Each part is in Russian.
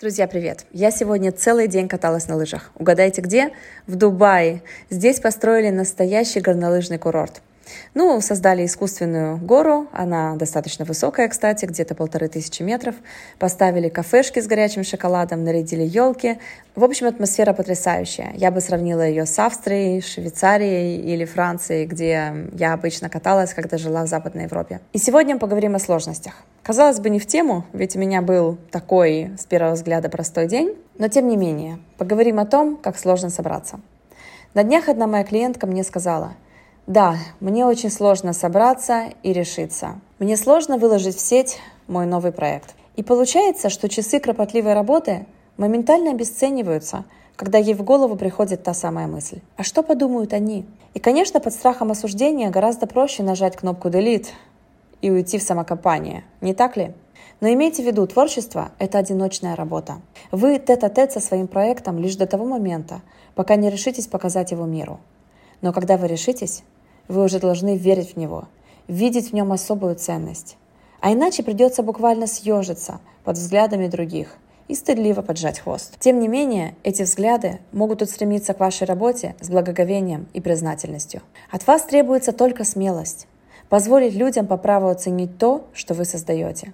Друзья, привет! Я сегодня целый день каталась на лыжах. Угадайте где? В Дубае. Здесь построили настоящий горнолыжный курорт. Ну, создали искусственную гору, она достаточно высокая, кстати, где-то полторы тысячи метров. Поставили кафешки с горячим шоколадом, нарядили елки. В общем, атмосфера потрясающая. Я бы сравнила ее с Австрией, Швейцарией или Францией, где я обычно каталась, когда жила в Западной Европе. И сегодня поговорим о сложностях. Казалось бы, не в тему, ведь у меня был такой, с первого взгляда, простой день. Но тем не менее, поговорим о том, как сложно собраться. На днях одна моя клиентка мне сказала – да, мне очень сложно собраться и решиться. Мне сложно выложить в сеть мой новый проект. И получается, что часы кропотливой работы моментально обесцениваются, когда ей в голову приходит та самая мысль. А что подумают они? И, конечно, под страхом осуждения гораздо проще нажать кнопку «Delete» и уйти в самокопание, не так ли? Но имейте в виду, творчество – это одиночная работа. Вы тет-а-тет со своим проектом лишь до того момента, пока не решитесь показать его миру. Но когда вы решитесь, вы уже должны верить в него, видеть в нем особую ценность. А иначе придется буквально съежиться под взглядами других и стыдливо поджать хвост. Тем не менее, эти взгляды могут устремиться к вашей работе с благоговением и признательностью. От вас требуется только смелость, позволить людям по праву оценить то, что вы создаете.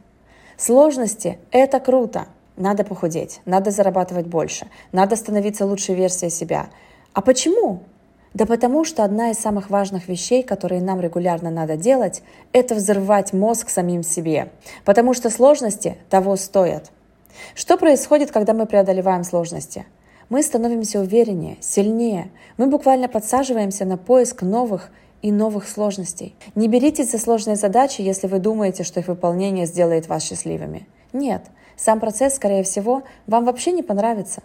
Сложности – это круто. Надо похудеть, надо зарабатывать больше, надо становиться лучшей версией себя. А почему? Да потому что одна из самых важных вещей, которые нам регулярно надо делать, это взрывать мозг самим себе, потому что сложности того стоят. Что происходит, когда мы преодолеваем сложности? Мы становимся увереннее, сильнее. Мы буквально подсаживаемся на поиск новых и новых сложностей. Не беритесь за сложные задачи, если вы думаете, что их выполнение сделает вас счастливыми. Нет, сам процесс, скорее всего, вам вообще не понравится.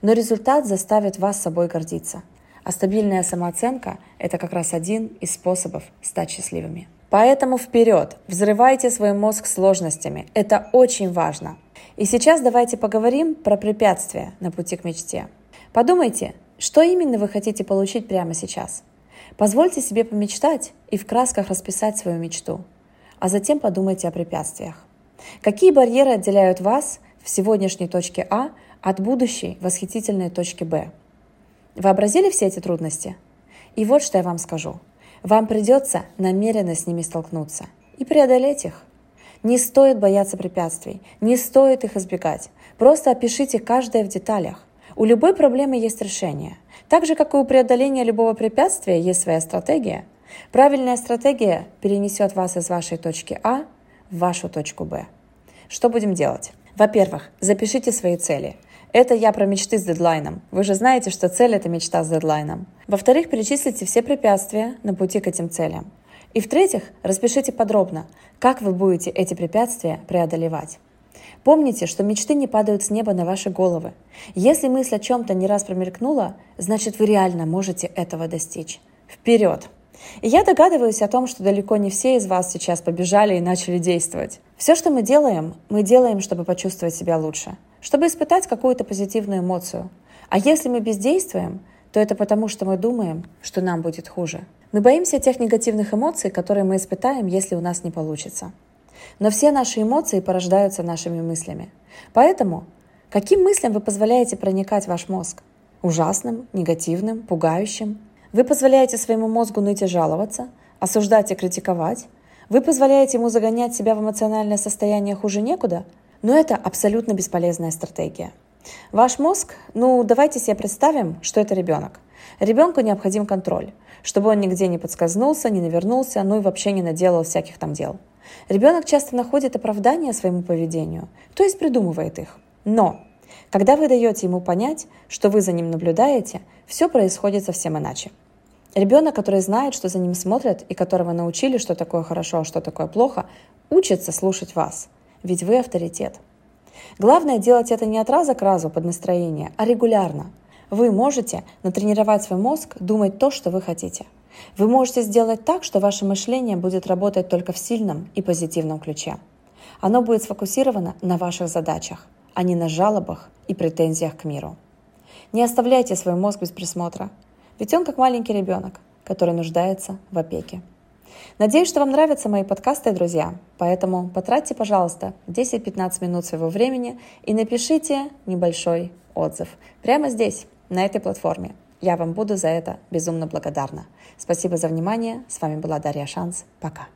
Но результат заставит вас собой гордиться. А стабильная самооценка – это как раз один из способов стать счастливыми. Поэтому вперед, взрывайте свой мозг сложностями. Это очень важно. И сейчас давайте поговорим про препятствия на пути к мечте. Подумайте, что именно вы хотите получить прямо сейчас. Позвольте себе помечтать и в красках расписать свою мечту. А затем подумайте о препятствиях. Какие барьеры отделяют вас в сегодняшней точке А от будущей восхитительной точки Б? Вообразили все эти трудности? И вот что я вам скажу. Вам придется намеренно с ними столкнуться и преодолеть их. Не стоит бояться препятствий, не стоит их избегать. Просто опишите каждое в деталях. У любой проблемы есть решение. Так же, как и у преодоления любого препятствия есть своя стратегия. Правильная стратегия перенесет вас из вашей точки А в вашу точку Б. Что будем делать? Во-первых, запишите свои цели – это я про мечты с дедлайном. Вы же знаете, что цель – это мечта с дедлайном. Во-вторых, перечислите все препятствия на пути к этим целям. И в-третьих, распишите подробно, как вы будете эти препятствия преодолевать. Помните, что мечты не падают с неба на ваши головы. Если мысль о чем-то не раз промелькнула, значит вы реально можете этого достичь. Вперед! И я догадываюсь о том, что далеко не все из вас сейчас побежали и начали действовать. Все, что мы делаем, мы делаем, чтобы почувствовать себя лучше – чтобы испытать какую-то позитивную эмоцию. А если мы бездействуем, то это потому, что мы думаем, что нам будет хуже. Мы боимся тех негативных эмоций, которые мы испытаем, если у нас не получится. Но все наши эмоции порождаются нашими мыслями. Поэтому, каким мыслям вы позволяете проникать в ваш мозг? Ужасным, негативным, пугающим? Вы позволяете своему мозгу ныть и жаловаться, осуждать и критиковать? Вы позволяете ему загонять себя в эмоциональное состояние хуже некуда – но это абсолютно бесполезная стратегия. Ваш мозг, ну давайте себе представим, что это ребенок. Ребенку необходим контроль, чтобы он нигде не подсказнулся, не навернулся, ну и вообще не наделал всяких там дел. Ребенок часто находит оправдание своему поведению, то есть придумывает их. Но когда вы даете ему понять, что вы за ним наблюдаете, все происходит совсем иначе. Ребенок, который знает, что за ним смотрят и которого научили, что такое хорошо, а что такое плохо, учится слушать вас – ведь вы авторитет. Главное делать это не от раза к разу под настроение, а регулярно. Вы можете натренировать свой мозг думать то, что вы хотите. Вы можете сделать так, что ваше мышление будет работать только в сильном и позитивном ключе. Оно будет сфокусировано на ваших задачах, а не на жалобах и претензиях к миру. Не оставляйте свой мозг без присмотра, ведь он как маленький ребенок, который нуждается в опеке. Надеюсь, что вам нравятся мои подкасты, друзья. Поэтому потратьте, пожалуйста, 10-15 минут своего времени и напишите небольшой отзыв прямо здесь, на этой платформе. Я вам буду за это безумно благодарна. Спасибо за внимание. С вами была Дарья Шанс. Пока.